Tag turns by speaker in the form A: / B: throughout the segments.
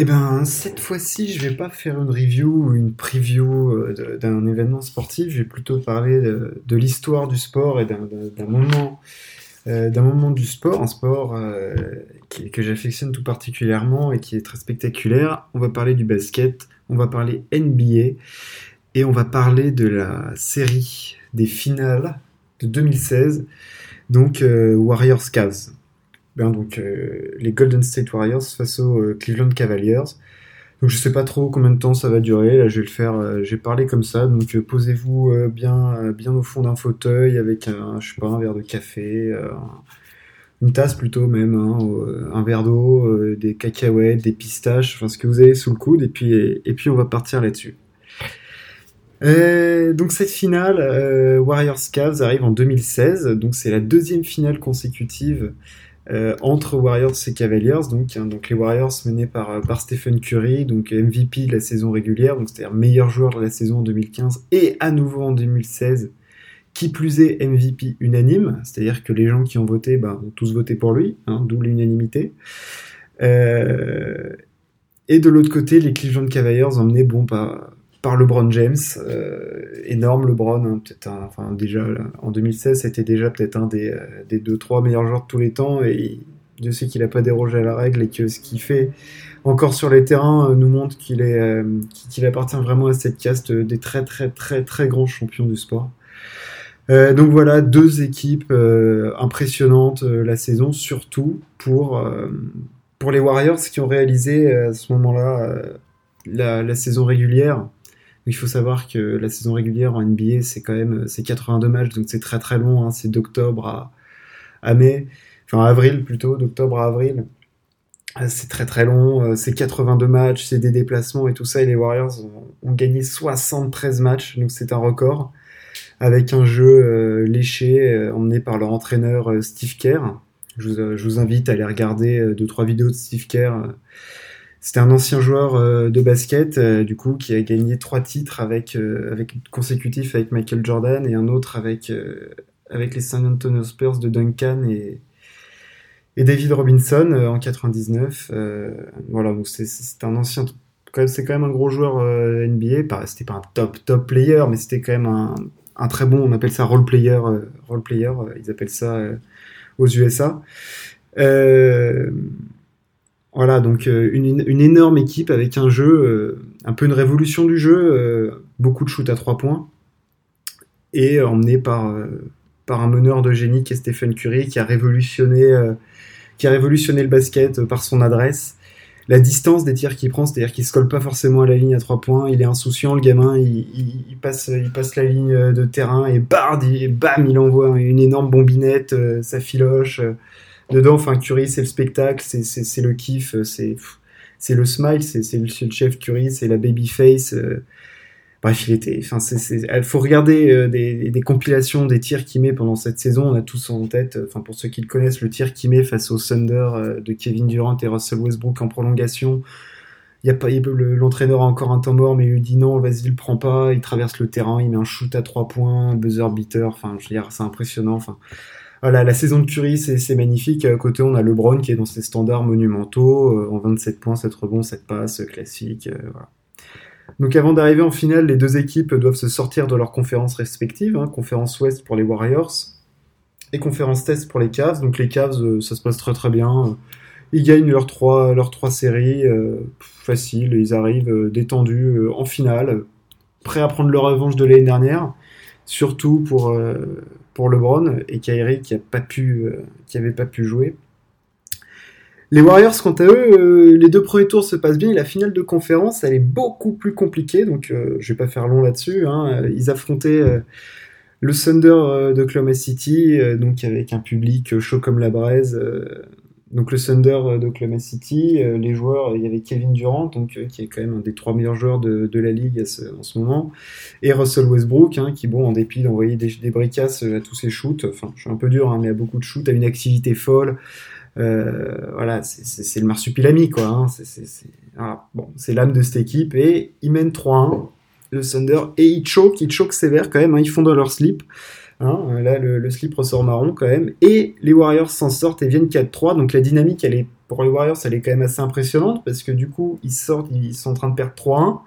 A: Eh ben, cette fois-ci, je vais pas faire une review ou une preview euh, d'un événement sportif. Je vais plutôt parler de, l'histoire du sport et d'un moment, euh, d'un moment du sport, un sport euh, que j'affectionne tout particulièrement et qui est très spectaculaire. On va parler du basket, on va parler NBA et on va parler de la série des finales de 2016, donc Warriors Cavs. Ben, donc euh, les Golden State Warriors face aux euh, Cleveland Cavaliers. Donc je sais pas trop combien de temps ça va durer. Là, je vais le faire. Euh, j'ai parlé comme ça. Donc posez-vous bien, bien au fond d'un fauteuil avec un, je sais pas, un verre de café, une tasse plutôt même, hein, un verre d'eau, des cacahuètes, des pistaches, enfin ce que vous avez sous le coude. Et puis, et, puis on va partir là-dessus. donc cette finale, Warriors Cavs arrive en 2016. Donc c'est la deuxième finale consécutive euh, entre Warriors et Cavaliers, donc, hein, les Warriors menés par, euh, par Stephen Curry, donc MVP la saison régulière, donc c'est-à-dire meilleur joueur de la saison en 2015 et à nouveau en 2016, qui plus est MVP unanime, c'est-à-dire que les gens qui ont voté bah, ont tous voté pour lui, hein, d'où l'unanimité. Euh, et de l'autre côté, les Cleveland Cavaliers emmenés bon, par, LeBron James, euh, énorme LeBron, hein, peut-être enfin déjà en 2016 c'était déjà peut-être un des, euh, des deux trois meilleurs joueurs de tous les temps et je sais qu'il n'a pas dérogé à la règle et que ce qu'il fait encore sur les terrains euh, nous montre qu'il est qu'il appartient vraiment à cette caste des très très très très grands champions du sport. donc voilà deux équipes impressionnantes la saison surtout pour pour les Warriors qui ont réalisé à ce moment-là la saison régulière il faut savoir que la saison régulière en NBA, c'est quand même c'est 82 matchs, donc c'est très très long. Hein. c'est d'octobre à, mai, enfin avril plutôt, d'octobre à avril. Euh, c'est très très long, euh, c'est 82 matchs, c'est des déplacements et tout ça. Et les Warriors ont, gagné 73 matchs, donc c'est un record, avec un jeu euh, léché emmené par leur entraîneur Steve Kerr. Je vous, je vous, invite à aller regarder deux trois vidéos de Steve Kerr c'était un ancien joueur euh, de basket, euh, du coup, qui a gagné trois titres euh, consécutifs avec Michael Jordan et un autre avec, les San Antonio Spurs de Duncan et, David Robinson en 99. voilà, donc c'est un ancien. C'est quand même un gros joueur NBA. C'était pas un top top player, mais c'était quand même un, un, très bon. On appelle ça role player. role player, ils appellent ça aux USA. Voilà, donc euh, une, énorme équipe avec un jeu, euh, un peu une révolution du jeu, euh, beaucoup de shoot à trois points, et emmené par, par un meneur de génie qui est Stephen Curry, qui a révolutionné, qui a révolutionné le basket par son adresse. La distance des tirs qu'il prend, c'est-à-dire qu'il se colle pas forcément à la ligne à trois points, il est insouciant, le gamin, il, passe, il passe la ligne de terrain et, bard, et bam, il envoie une énorme bombinette, ça filoche dedans, enfin, Curie, c'est le spectacle, c'est le kiff, c'est c'est le smile, c'est le, chef Curie, c'est la baby face. Euh. bref, il était. Enfin, il faut regarder euh, des, des, compilations des tirs qu'il met pendant cette saison. On a tous en tête, euh, enfin pour ceux qui le connaissent, le tir qu'il met face au Thunder de Kevin Durant et Russell Westbrook en prolongation. Il y a pas, l'entraîneur a encore un temps mort, mais il lui dit non, vas-y, il le prend pas. Il traverse le terrain, il met un shoot à trois points, buzzer beater. Enfin, je veux dire, c'est impressionnant. Enfin, voilà, la saison de Curry, c'est magnifique. À côté, on a LeBron qui est dans ses standards monumentaux, euh, en 27 points, 7 rebonds, 7 passes, classique. Euh. Donc avant d'arriver en finale, les deux équipes doivent se sortir de leurs conférences respectives. Hein, conférence Ouest pour les Warriors et conférence Test pour les Cavs. Donc les Cavs, euh, ça se passe très très bien. Ils gagnent leurs trois, séries euh, facile. Ils arrivent détendus en finale, prêts à prendre leur revanche de l'année dernière. Surtout pour pour LeBron et Kyrie qui a pas pu, euh, qui pas pu jouer. Les Warriors, quant à eux, euh, les deux premiers tours se passent bien et la finale de conférence, elle est beaucoup plus compliquée, donc euh, je vais pas faire long là-dessus. Hein. Ils affrontaient le Thunder de Oklahoma City, donc avec un public chaud comme la braise, donc le Thunder d'Oklahoma City, euh, les joueurs, il y avait Kevin Durant, donc, euh, qui est quand même un des trois meilleurs joueurs de, la ligue en ce moment, et Russell Westbrook, hein, qui, bon, en dépit d'envoyer des, bricasses à tous ses shoots, enfin, je suis un peu dur, hein, mais à beaucoup de shoots, a une activité folle. Euh, voilà, c'est le marsupilami, quoi. Hein, c'est l'âme de cette équipe, et ils mènent 3-1, le Thunder, et ils choquent, ils choquent sévère quand même, ils font dans leur slip. Hein, là, le, slip ressort marron quand même. Et les Warriors s'en sortent et viennent 4-3. Donc la dynamique, elle est pour les Warriors, elle est quand même assez impressionnante parce que du coup, ils sortent, ils sont en train de perdre 3-1.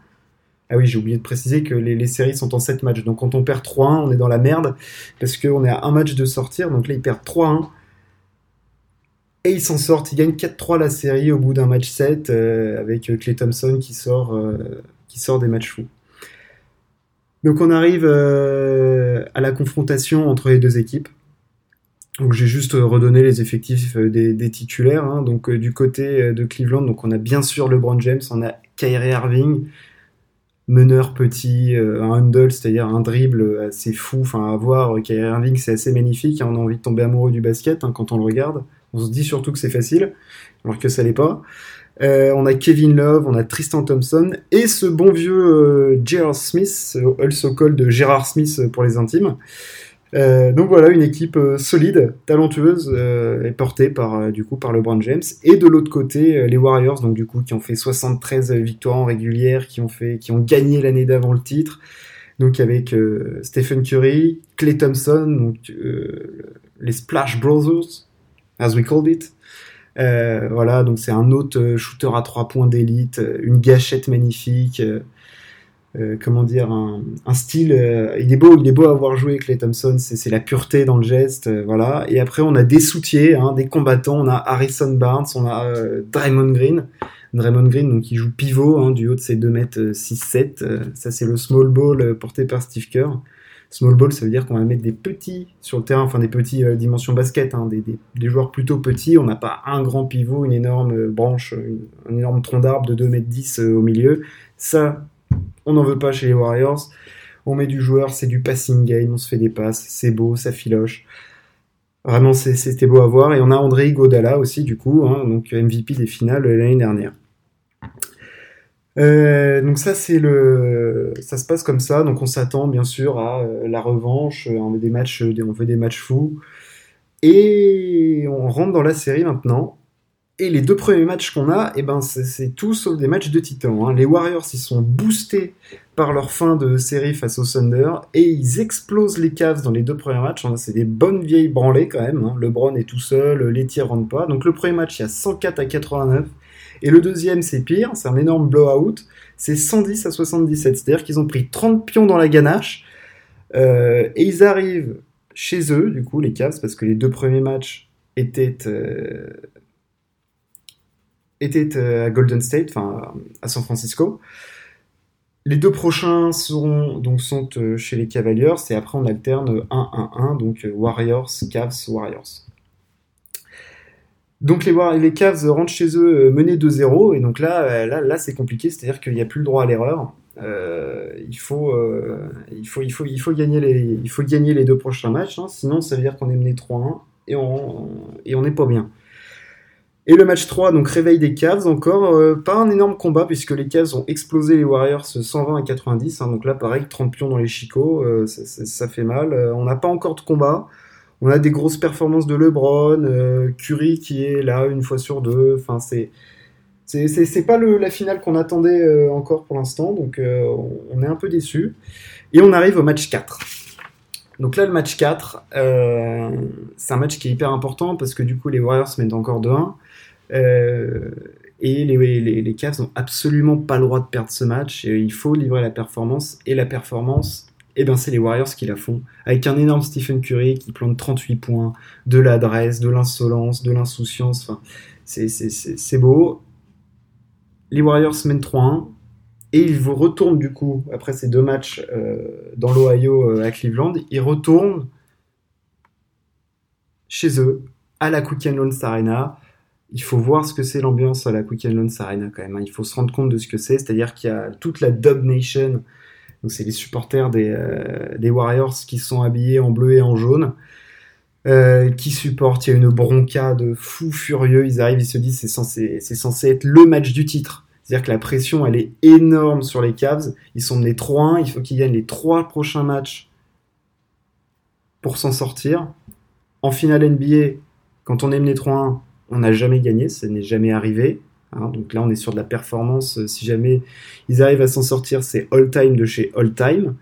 A: Ah oui, j'ai oublié de préciser que les, séries sont en 7 matchs. Donc quand on perd 3-1, on est dans la merde parce qu'on est à un match de sortir. Donc là, ils perdent 3-1. Et ils s'en sortent. Ils gagnent 4-3 la série au bout d'un match 7 euh, avec Clay Thompson qui sort, euh, qui sort des matchs fous. Donc on arrive euh, à la confrontation entre les deux équipes. Donc j'ai juste redonné les effectifs des, titulaires. Hein. Donc du côté de Cleveland, donc on a bien sûr LeBron James, on a Kyrie Irving, meneur petit, euh, un handle, c'est-à-dire un dribble assez fou. Enfin, à voir, euh, Kyrie Irving, c'est assez magnifique. Hein, on a envie de tomber amoureux du basket hein, quand on le regarde. On se dit surtout que c'est facile, alors que ça l'est pas. Euh, on a Kevin Love, on a Tristan Thompson et ce bon vieux Gerard Smith, also called Gérard Smith pour les intimes, euh, donc voilà, une équipe euh, solide, talentueuse, euh, et portée par du coup par LeBron James. Et de l'autre côté, les Warriors, donc du coup qui ont fait 73 victoires en régulière, qui ont fait, qui ont gagné l'année d'avant le titre. Donc avec Stephen Curry, Clay Thompson, donc les Splash Brothers, as we called it. Voilà, donc c'est un autre shooter à trois points d'élite, une gâchette magnifique. Euh, comment dire un, style euh, il est beau il est beau à avoir joué Clay Thompson c'est la pureté dans le geste euh, voilà et après on a des soutiers hein, des combattants on a Harrison Barnes on a Draymond Green Draymond Green donc il joue pivot hein, du haut de ses 2 mètres 6 7 ça c'est le small ball porté par Steve Kerr small ball ça veut dire qu'on va mettre des petits sur le terrain enfin des petits dimensions basket hein, des, joueurs plutôt petits on n'a pas un grand pivot une énorme branche un énorme tronc d'arbre de 2 mètres 10 au milieu ça on n'en veut pas chez les Warriors. On met du joueur, c'est du passing game, on se fait des passes, c'est beau, ça filoche. Vraiment, c'était beau à voir. Et on a André Godala aussi, du coup, hein, donc MVP des finales l'année dernière. Euh, donc ça c'est le, ça se passe comme ça. Donc on s'attend bien sûr à euh, la revanche. On veut des matchs, on veut des matchs fous. Et on rentre dans la série maintenant. Et les deux premiers matchs qu'on a, eh ben, c'est tout sauf des matchs de titans. Hein. Les Warriors, ils sont boostés par leur fin de série face au Thunder et ils explosent les Cavs dans les deux premiers matchs. Hein. C'est des bonnes vieilles branlées quand même. Hein. LeBron est tout seul, les tirs rentrent pas. Donc le premier match, il y a 104 à 89. Et le deuxième, c'est pire, c'est un énorme blowout. C'est 110 à 77. C'est-à-dire qu'ils ont pris 30 pions dans la ganache. Euh, et ils arrivent chez eux, du coup, les Cavs, parce que les deux premiers matchs étaient euh, était euh, à Golden State, enfin à San Francisco. Les deux prochains seront donc sont chez les Cavaliers et après on alterne 1-1-1 donc Warriors, Cavs, Warriors. Donc les, les Cavs rentrent chez eux menés 2-0 et donc là là, là c'est compliqué, c'est-à-dire qu'il n'y a plus le droit à l'erreur. il, faut, gagner les, deux prochains matchs, hein. sinon ça veut dire qu'on est mené 3-1 et on et on n'est pas bien. Et le match 3, donc réveil des Cavs encore, euh, pas un énorme combat puisque les Cavs ont explosé les Warriors 120 à 90, hein, donc là pareil, 30 pions dans les chicots, euh, ça, fait mal. Euh, on n'a pas encore de combat, on a des grosses performances de LeBron, Curry qui est là une fois sur deux, enfin c'est... C'est pas la finale qu'on attendait encore pour l'instant, donc on est un peu déçu. Et on arrive au match 4. Donc là, le match 4, c'est un match qui est hyper important parce que du coup, les Warriors mettent encore 2-1. Euh, et les, Cavs n'ont absolument pas le droit de perdre ce match. il faut livrer la performance. Et la performance, eh ben, c'est les Warriors qui la font. Avec un énorme Stephen Curry qui plante 38 points, de l'adresse, de l'insolence, de l'insouciance. Enfin, c'est beau. Les Warriors mènent 3-1. Et ils retournent du coup, après ces deux matchs euh, dans l'Ohio euh, à Cleveland, ils retournent chez eux, à la Quick Loans Arena, il faut voir ce que c'est l'ambiance à la Quick Loans Arena quand même. Hein. Il faut se rendre compte de ce que c'est, c'est-à-dire qu'il y a toute la Dub Nation, donc c'est les supporters des, euh, des, Warriors qui sont habillés en bleu et en jaune, euh, qui supportent. Il y a une bronca de fous furieux. Ils arrivent, ils se disent c'est censé, c'est censé être le match du titre. C'est-à-dire que la pression, elle est énorme sur les Cavs. Ils sont menés 3-1. Il faut qu'ils gagnent les trois prochains matchs pour s'en sortir. En finale NBA, quand on est mené 3-1, on n'a jamais gagné, ça n'est jamais arrivé. Hein. donc là, on est sur de la performance. Si jamais ils arrivent à s'en sortir, c'est all-time de chez all-time.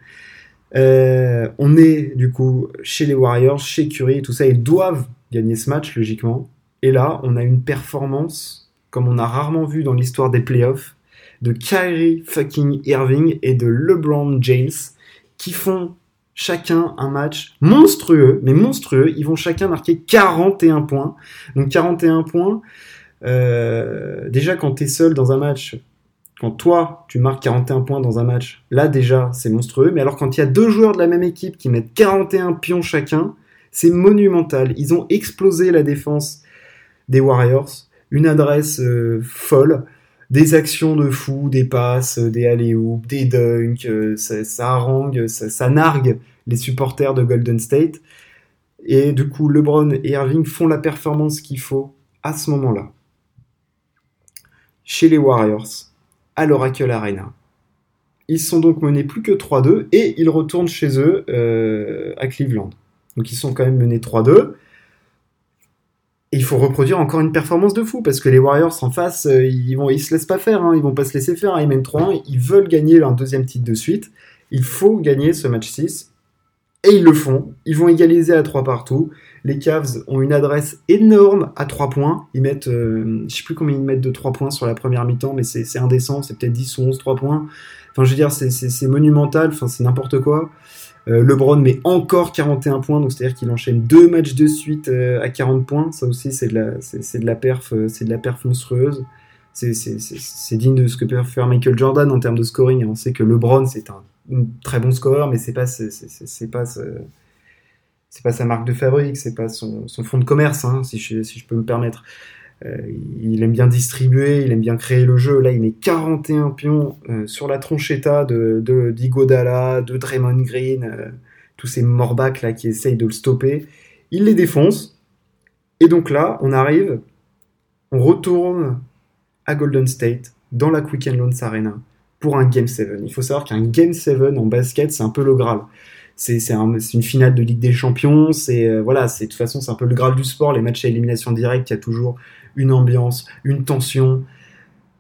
A: Euh, on est du coup chez les Warriors, chez Curry tout ça. Ils doivent gagner ce match, logiquement. Et là, on a une performance comme on a rarement vu dans l'histoire des playoffs de Kyrie fucking Irving et de LeBron James qui font chacun un match monstrueux, mais monstrueux. Ils vont chacun marquer 41 points. Donc 41 points. Euh, déjà, quand tu es seul dans un match, quand toi, tu marques 41 points dans un match, là déjà, c'est monstrueux. Mais alors quand il y a deux joueurs de la même équipe qui mettent 41 pions chacun, c'est monumental. Ils ont explosé la défense des Warriors. Une adresse euh, folle des actions de fou, des passes, des alley des dunks, euh, ça, harangue, ça, nargue les supporters de Golden State. Et du coup, LeBron et Irving font la performance qu'il faut à ce moment-là. Chez les Warriors, à l'Oracle Arena. Ils sont donc menés plus que 3-2 et ils retournent chez eux euh, à Cleveland. Donc ils sont quand même menés 3-2. Et il faut reproduire encore une performance de fou parce que les Warriors en face, euh, ils vont, ils se laissent pas faire, hein, ils vont pas se laisser faire. Ils mènent 3-1, ils veulent gagner leur deuxième titre de suite. Il faut gagner ce match 6 et ils le font. Ils vont égaliser à 3 partout. Les Cavs ont une adresse énorme à 3 points. Ils mettent, euh, je sais plus combien ils mettent de 3 points sur la première mi-temps, mais c'est indécent. C'est peut-être 10 ou 11 3 points. Enfin, je veux dire, c'est monumental. Enfin, c'est n'importe quoi. Euh, LeBron met encore 41 points, donc c'est-à-dire qu'il enchaîne deux matchs de suite euh, à 40 points. Ça aussi, c'est de la, c'est, de la perf, euh, c'est de la perf monstrueuse. C'est, digne de ce que peut faire Michael Jordan en termes de scoring. On sait que LeBron c'est un, très bon scoreur, mais c'est pas, c'est, pas, c'est pas sa marque de fabrique, c'est pas son, fonds de commerce, hein, si, je, peux me permettre. Euh, il aime bien distribuer, il aime bien créer le jeu. Là, il met 41 pions euh, sur la tronchetta de, d'Igodala, de Draymond Green, euh, tous ces morbacs là qui essayent de le stopper. Il les défonce. Et donc là, on arrive, on retourne à Golden State dans la Quicken Loans Arena pour un Game 7. Il faut savoir qu'un Game 7 en basket, c'est un peu le Graal. C'est, c'est, une finale de Ligue des Champions. C'est voilà, c'est de toute façon c'est un peu le Graal du sport. Les matchs à élimination directe, il y a toujours une ambiance, une tension.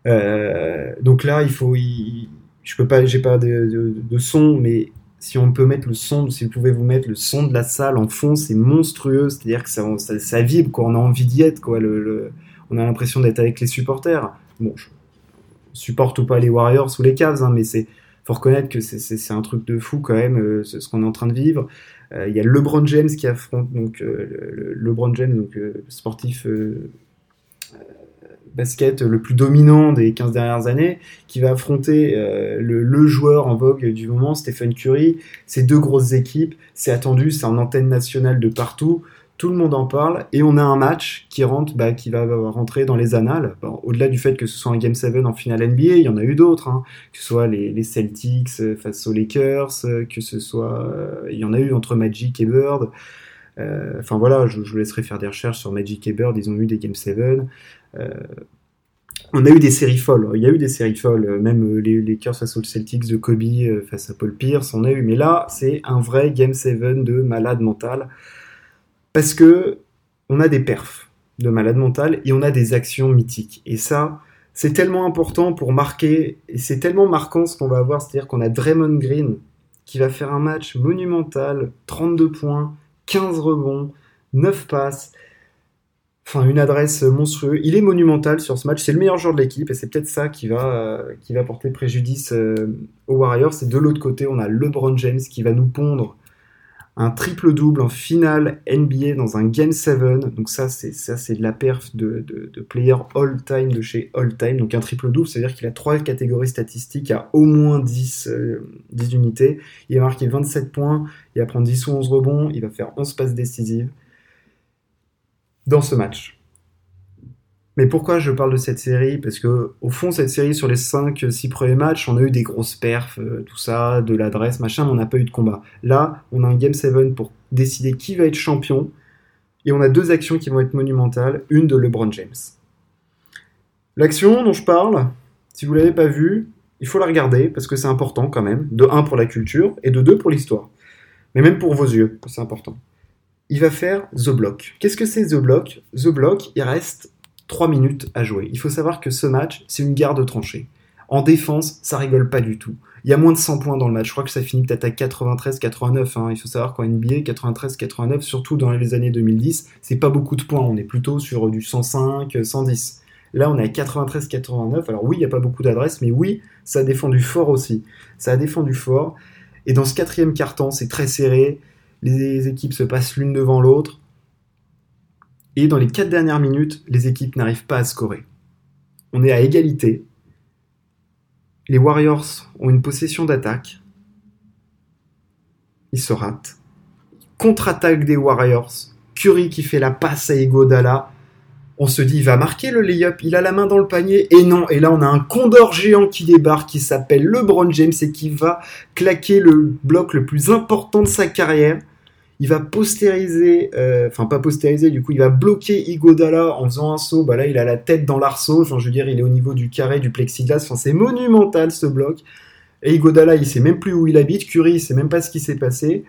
A: Euh, donc là, il faut, je peux pas, j'ai pas de, son, mais si on peut mettre le son, si vous pouvez vous mettre le son de la salle en fond, c'est monstrueux. C'est-à-dire que ça, vibre, quoi. On a envie d'y être, quoi. On a l'impression d'être avec les supporters. Bon, je supporte ou pas les Warriors ou les Cavs, hein, mais c'est faut reconnaître que c'est un truc de fou quand même, euh, ce qu'on est en train de vivre. Euh, il y a LeBron James qui affronte donc le, LeBron James, donc sportif basket le plus dominant des 15 dernières années, qui va affronter euh, le, joueur en vogue du moment, Stephen Curry. Ces deux grosses équipes, c'est attendu, c'est en antenne nationale de partout. Tout le monde en parle et on a un match qui rentre, bah, qui va rentrer dans les annales. Au-delà du fait que ce soit un Game 7 en finale NBA, il y en a eu d'autres, hein. que ce soit les, Celtics euh, face aux Lakers, euh, que ce soit, il y en a eu entre Magic et Bird. Enfin voilà, je, vous laisserai faire des recherches sur Magic et Bird, ils ont eu des Game 7. Euh, on a eu des séries folles. Il y a eu des séries folles, même euh, les Lakers face aux Celtics de Kobe euh, face à Paul Pierce, on a eu. Mais là, c'est un vrai Game 7 de malade mental. Parce que on a des perfs de malade mental et on a des actions mythiques. Et ça, c'est tellement important pour marquer, et c'est tellement marquant ce qu'on va avoir, c'est-à-dire qu'on a Draymond Green qui va faire un match monumental, 32 points, 15 rebonds, 9 passes, enfin une adresse monstrueuse. Il est monumental sur ce match. C'est le meilleur joueur de l'équipe et c'est peut-être ça qui va, qui va porter préjudice euh, aux Warriors. C'est de l'autre côté, on a LeBron James qui va nous pondre un triple double en finale NBA dans un Game 7. Donc ça, c'est ça, c'est de la perf de, de, player all time de chez all time. Donc un triple double, c'est-à-dire qu'il a trois catégories statistiques à au moins 10, 10 euh, unités. Il a marqué 27 points, il va prendre 10 ou 11 rebonds, il va faire 11 passes décisives dans ce match. Mais pourquoi je parle de cette série? Parce que au fond, cette série sur les 5-6 premiers matchs, on a eu des grosses perfs, euh, tout ça, de l'adresse, machin, mais on n'a pas eu de combat. Là, on a un Game 7 pour décider qui va être champion, et on a deux actions qui vont être monumentales, une de LeBron James. L'action dont je parle, si vous l'avez pas vue, il faut la regarder, parce que c'est important quand même, de 1 pour la culture, et de 2 pour l'histoire. Mais même pour vos yeux, c'est important il va faire The Block. Qu'est-ce que c'est The Block? The Block, il reste 3 minutes à jouer. Il faut savoir que ce match, c'est une guerre de tranchées. En défense, ça rigole pas du tout. Il y a moins de 100 points dans le match. Je crois que ça finit peut-être à 93-89. Hein. Il faut savoir qu'en NBA, 93-89, surtout dans les années 2010, c'est pas beaucoup de points. On est plutôt sur du 105, 110. Là, on est à 93-89. Alors oui, il n'y a pas beaucoup d'adresses, mais oui, ça a défendu fort aussi. Ça a défendu fort. Et dans ce quatrième quart-temps, c'est très serré. Les équipes se passent l'une devant l'autre. Dans les quatre dernières minutes, les équipes n'arrivent pas à scorer. On est à égalité. Les Warriors ont une possession d'attaque. Ils se ratent. Contre-attaque des Warriors. Curry qui fait la passe à Igodala. On se dit, il va marquer le layup, il a la main dans le panier. Et non, et là on a un condor géant qui débarque, qui s'appelle LeBron James et qui va claquer le bloc le plus important de sa carrière il va postériser, euh, enfin pas postériser, du coup il va bloquer Igodala en faisant un saut, bah là il a la tête dans l'arceau, enfin je veux dire il est au niveau du carré du plexiglas, enfin c'est monumental ce bloc. Et Igodala il sait même plus où il habite, Curry il sait même pas ce qui s'est passé.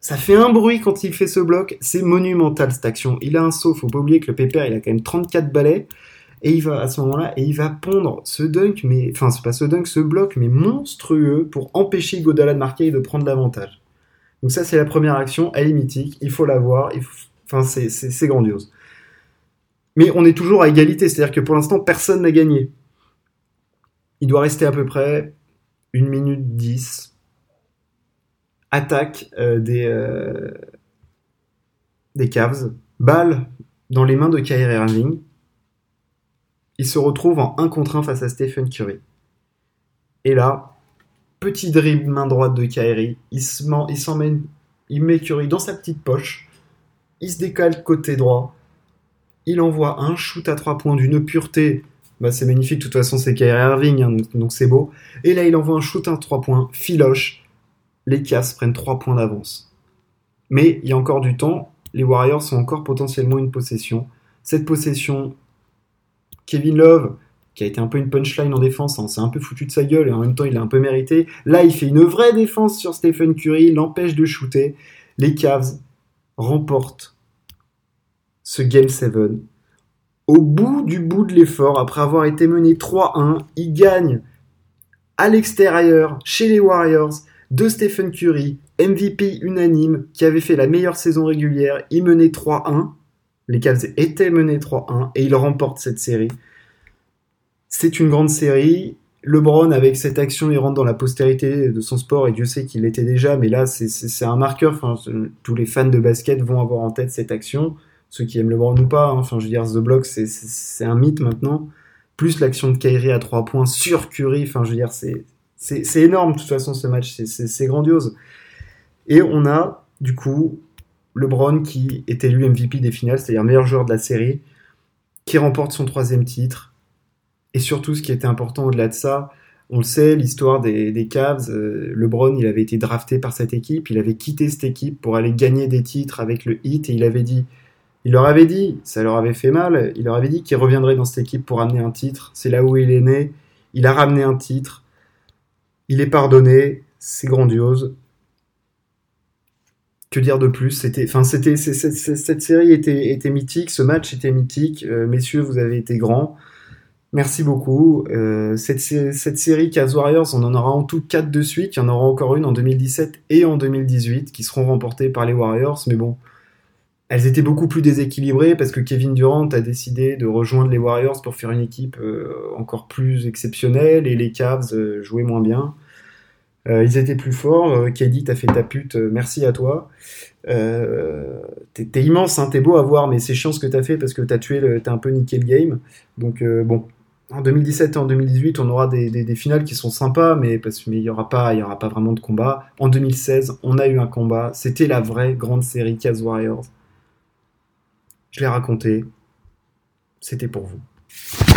A: Ça fait un bruit quand il fait ce bloc, c'est monumental cette action. Il a un saut, faut pas oublier que le Pépère il a quand même 34 balais. Et il va à ce moment-là, et il va pondre ce dunk, mais enfin c'est pas ce dunk, ce bloc, mais monstrueux pour empêcher Igodala de marquer et de prendre l'avantage. Donc ça, c'est la première action, elle est mythique, il faut la voir, c'est grandiose. Mais on est toujours à égalité, c'est-à-dire que pour l'instant, personne n'a gagné. Il doit rester à peu près 1 minute 10. Attaque euh, des, euh, des Cavs. Balle dans les mains de Kyrie Irving. Il se retrouve en 1 contre 1 face à Stephen Curry. Et là, Petit dribble main droite de Kairi. Il met Curry dans sa petite poche. Il se décale côté droit. Il envoie un shoot à trois points d'une pureté. Bah, c'est magnifique, de toute façon c'est Kyrie Irving, hein, donc c'est beau. Et là il envoie un shoot à trois points, filoche. Les Cavs prennent trois points d'avance. Mais il y a encore du temps, les Warriors sont encore potentiellement une possession. Cette possession, Kevin Love qui a été un peu une punchline en défense, hein. c'est un peu foutu de sa gueule et en même temps il a un peu mérité. Là, il fait une vraie défense sur Stephen Curry, l'empêche de shooter. Les Cavs remportent ce Game 7. Au bout du bout de l'effort, après avoir été mené 3-1, ils gagnent à l'extérieur, chez les Warriors, de Stephen Curry, MVP unanime, qui avait fait la meilleure saison régulière. Il menait 3-1. Les Cavs étaient menés 3-1 et ils remportent cette série. C'est une grande série. LeBron, avec cette action, il rentre dans la postérité de son sport, et Dieu sait qu'il l'était déjà, mais là, c'est un marqueur. Tous les fans de basket vont avoir en tête cette action. Ceux qui aiment LeBron ou pas, hein. enfin, je veux dire, The Block, c'est un mythe maintenant. Plus l'action de Kyrie à 3 points sur Curry, enfin, je veux dire, c'est énorme, de toute façon, ce match, c'est grandiose. Et on a, du coup, LeBron qui est élu MVP des finales, c'est-à-dire meilleur joueur de la série, qui remporte son troisième titre et surtout, ce qui était important au-delà de ça, on le sait, l'histoire des, Cavs, euh, LeBron, il avait été drafté par cette équipe, il avait quitté cette équipe pour aller gagner des titres avec le Heat, et il avait dit, il leur avait dit, ça leur avait fait mal, il leur avait dit qu'il reviendrait dans cette équipe pour amener un titre, c'est là où il est né, il a ramené un titre, il est pardonné, c'est grandiose. Que dire de plus? C'était, enfin, c'était, cette série était, était mythique, ce match était mythique. Euh, messieurs, vous avez été grands. Merci beaucoup. Euh, cette, série Cavs Warriors, on en aura en tout 4 de suite. Il y en aura encore une en 2017 et en 2018 qui seront remportées par les Warriors. Mais bon, elles étaient beaucoup plus déséquilibrées parce que Kevin Durant a décidé de rejoindre les Warriors pour faire une équipe euh, encore plus exceptionnelle et les Cavs euh, jouaient moins bien. ils étaient plus forts. KD, t'as fait ta pute. merci à toi. t'es immense, hein, t'es beau à voir, mais c'est chiant ce que t'as fait parce que t'as tué, t'as un peu niqué le game. Donc bon, en 2017 et en 2018, on aura des, finales qui sont sympas, mais parce qu'il n'y aura pas, il y pas vraiment de combat. En 2016, on a eu un combat. C'était la vraie grande série Cavs Warriors. Je l'ai raconté. C'était pour vous.